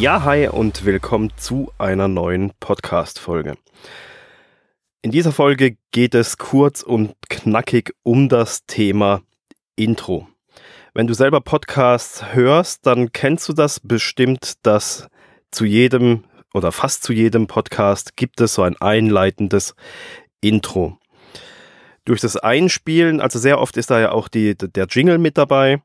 Ja, hi und willkommen zu einer neuen Podcast-Folge. In dieser Folge geht es kurz und knackig um das Thema Intro. Wenn du selber Podcasts hörst, dann kennst du das bestimmt, dass zu jedem oder fast zu jedem Podcast gibt es so ein einleitendes Intro. Durch das Einspielen, also sehr oft ist da ja auch die, der Jingle mit dabei,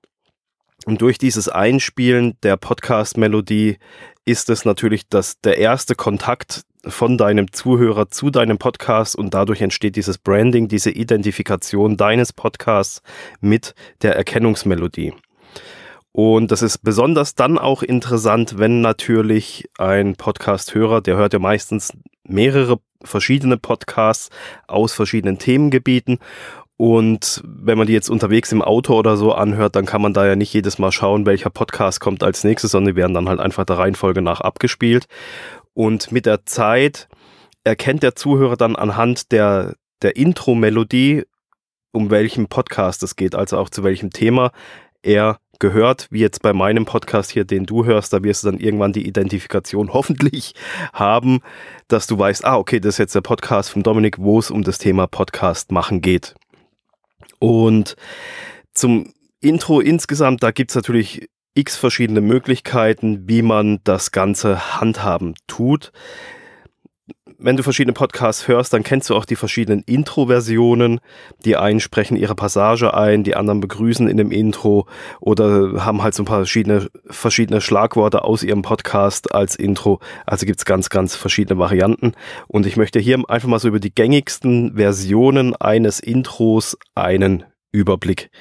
und durch dieses Einspielen der Podcast-Melodie ist es natürlich das, der erste Kontakt von deinem Zuhörer zu deinem Podcast und dadurch entsteht dieses Branding, diese Identifikation deines Podcasts mit der Erkennungsmelodie. Und das ist besonders dann auch interessant, wenn natürlich ein Podcast-Hörer, der hört ja meistens mehrere verschiedene Podcasts aus verschiedenen Themengebieten und wenn man die jetzt unterwegs im Auto oder so anhört, dann kann man da ja nicht jedes Mal schauen, welcher Podcast kommt als nächstes, sondern die werden dann halt einfach der Reihenfolge nach abgespielt. Und mit der Zeit erkennt der Zuhörer dann anhand der, der Intro-Melodie, um welchen Podcast es geht, also auch zu welchem Thema er gehört, wie jetzt bei meinem Podcast hier, den du hörst, da wirst du dann irgendwann die Identifikation hoffentlich haben, dass du weißt, ah, okay, das ist jetzt der Podcast von Dominik, wo es um das Thema Podcast machen geht. Und zum Intro insgesamt, da gibt's natürlich x verschiedene Möglichkeiten, wie man das Ganze handhaben tut. Wenn du verschiedene Podcasts hörst, dann kennst du auch die verschiedenen Intro-Versionen. Die einen sprechen ihre Passage ein, die anderen begrüßen in dem Intro oder haben halt so ein paar verschiedene, verschiedene Schlagworte aus ihrem Podcast als Intro. Also gibt's ganz, ganz verschiedene Varianten. Und ich möchte hier einfach mal so über die gängigsten Versionen eines Intros einen Überblick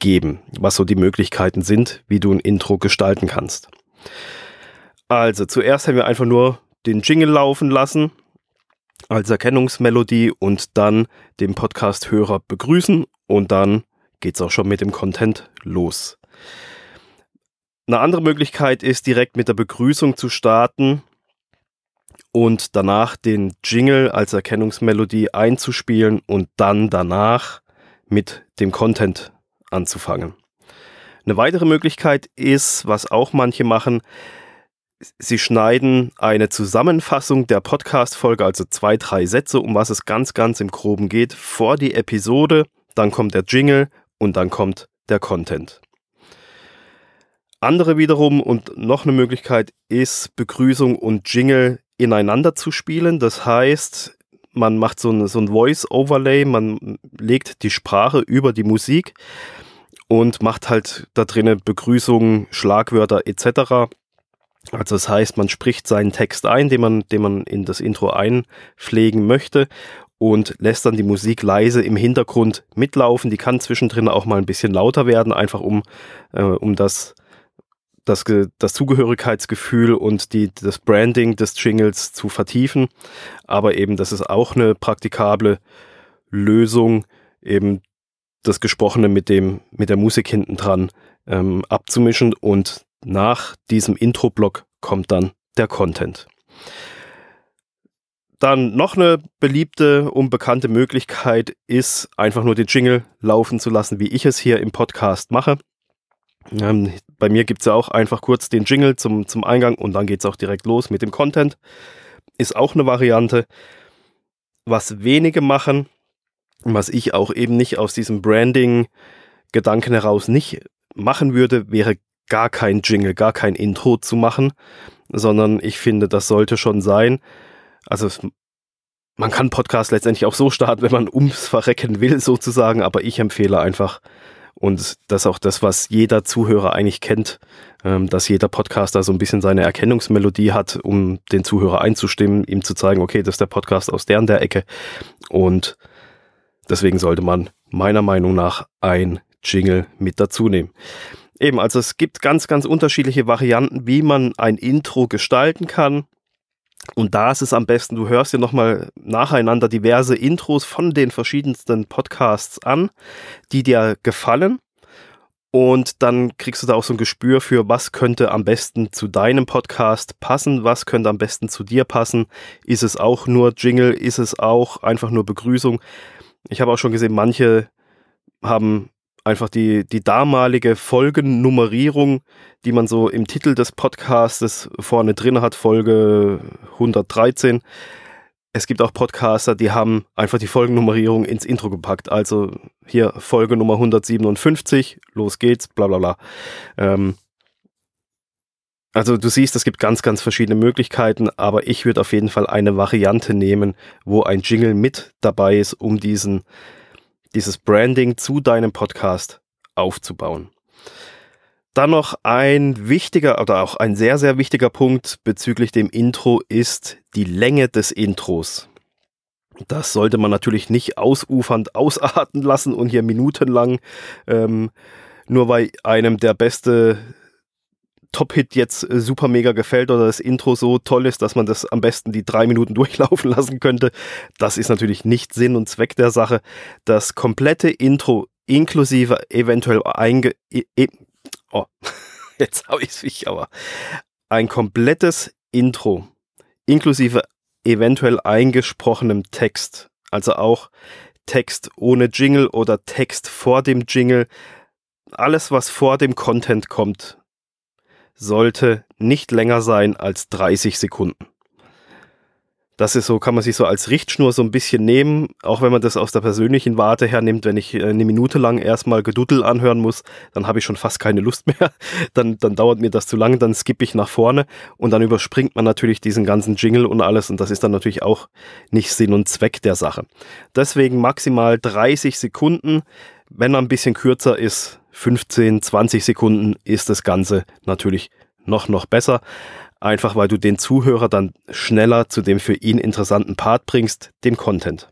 geben, was so die Möglichkeiten sind, wie du ein Intro gestalten kannst. Also zuerst haben wir einfach nur den Jingle laufen lassen als Erkennungsmelodie und dann den Podcast-Hörer begrüßen und dann geht es auch schon mit dem Content los. Eine andere Möglichkeit ist direkt mit der Begrüßung zu starten und danach den Jingle als Erkennungsmelodie einzuspielen und dann danach mit dem Content anzufangen. Eine weitere Möglichkeit ist, was auch manche machen, Sie schneiden eine Zusammenfassung der Podcast-Folge, also zwei, drei Sätze, um was es ganz, ganz im Groben geht, vor die Episode, dann kommt der Jingle und dann kommt der Content. Andere wiederum und noch eine Möglichkeit ist, Begrüßung und Jingle ineinander zu spielen. Das heißt, man macht so ein, so ein Voice-Overlay, man legt die Sprache über die Musik und macht halt da drinnen Begrüßung, Schlagwörter etc. Also das heißt, man spricht seinen Text ein, den man, den man in das Intro einpflegen möchte und lässt dann die Musik leise im Hintergrund mitlaufen. Die kann zwischendrin auch mal ein bisschen lauter werden, einfach um, äh, um das, das, das Zugehörigkeitsgefühl und die, das Branding des Jingles zu vertiefen. Aber eben, das ist auch eine praktikable Lösung, eben das Gesprochene mit dem, mit der Musik hinten dran ähm, abzumischen und nach diesem Intro-Block kommt dann der Content. Dann noch eine beliebte, unbekannte Möglichkeit ist, einfach nur den Jingle laufen zu lassen, wie ich es hier im Podcast mache. Ähm, bei mir gibt es ja auch einfach kurz den Jingle zum, zum Eingang und dann geht es auch direkt los mit dem Content. Ist auch eine Variante. Was wenige machen, was ich auch eben nicht aus diesem Branding-Gedanken heraus nicht machen würde, wäre gar kein Jingle, gar kein Intro zu machen, sondern ich finde, das sollte schon sein. Also man kann Podcast letztendlich auch so starten, wenn man ums Verrecken will, sozusagen, aber ich empfehle einfach, und das ist auch das, was jeder Zuhörer eigentlich kennt, ähm, dass jeder Podcaster so ein bisschen seine Erkennungsmelodie hat, um den Zuhörer einzustimmen, ihm zu zeigen, okay, das ist der Podcast aus der und der Ecke. Und deswegen sollte man meiner Meinung nach ein Jingle mit dazu nehmen. Eben, also es gibt ganz, ganz unterschiedliche Varianten, wie man ein Intro gestalten kann. Und da ist es am besten, du hörst dir nochmal nacheinander diverse Intros von den verschiedensten Podcasts an, die dir gefallen. Und dann kriegst du da auch so ein Gespür für, was könnte am besten zu deinem Podcast passen, was könnte am besten zu dir passen. Ist es auch nur Jingle, ist es auch einfach nur Begrüßung. Ich habe auch schon gesehen, manche haben einfach die, die damalige Folgennummerierung, die man so im Titel des Podcasts vorne drin hat, Folge 113. Es gibt auch Podcaster, die haben einfach die Folgennummerierung ins Intro gepackt. Also hier Folge Nummer 157, los geht's, bla bla bla. Ähm, also du siehst, es gibt ganz, ganz verschiedene Möglichkeiten, aber ich würde auf jeden Fall eine Variante nehmen, wo ein Jingle mit dabei ist, um diesen, dieses Branding zu deinem Podcast aufzubauen. Dann noch ein wichtiger oder auch ein sehr, sehr wichtiger Punkt bezüglich dem Intro ist die Länge des Intros. Das sollte man natürlich nicht ausufernd ausarten lassen und hier minutenlang, ähm, nur weil einem der beste Top-Hit jetzt äh, super mega gefällt oder das Intro so toll ist, dass man das am besten die drei Minuten durchlaufen lassen könnte. Das ist natürlich nicht Sinn und Zweck der Sache. Das komplette Intro inklusive eventuell einge... Oh, jetzt habe ich es mich aber. Ein komplettes Intro inklusive eventuell eingesprochenem Text. Also auch Text ohne Jingle oder Text vor dem Jingle. Alles, was vor dem Content kommt, sollte nicht länger sein als 30 Sekunden. Das ist so, kann man sich so als Richtschnur so ein bisschen nehmen, auch wenn man das aus der persönlichen Warte her nimmt, wenn ich äh, eine Minute lang erstmal Geduddel anhören muss, dann habe ich schon fast keine Lust mehr. Dann, dann dauert mir das zu lang, dann skippe ich nach vorne und dann überspringt man natürlich diesen ganzen Jingle und alles und das ist dann natürlich auch nicht Sinn und Zweck der Sache. Deswegen maximal 30 Sekunden. Wenn er ein bisschen kürzer ist, 15, 20 Sekunden ist das Ganze natürlich noch, noch besser. Einfach weil du den Zuhörer dann schneller zu dem für ihn interessanten Part bringst, dem Content.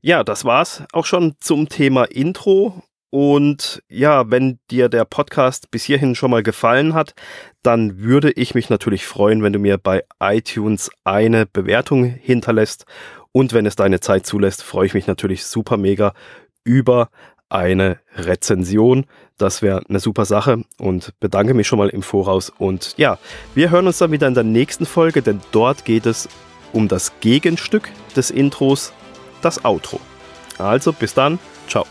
Ja, das war's auch schon zum Thema Intro. Und ja, wenn dir der Podcast bis hierhin schon mal gefallen hat, dann würde ich mich natürlich freuen, wenn du mir bei iTunes eine Bewertung hinterlässt. Und wenn es deine Zeit zulässt, freue ich mich natürlich super mega über eine Rezension. Das wäre eine super Sache und bedanke mich schon mal im Voraus. Und ja, wir hören uns dann wieder in der nächsten Folge, denn dort geht es um das Gegenstück des Intros, das Outro. Also bis dann, ciao.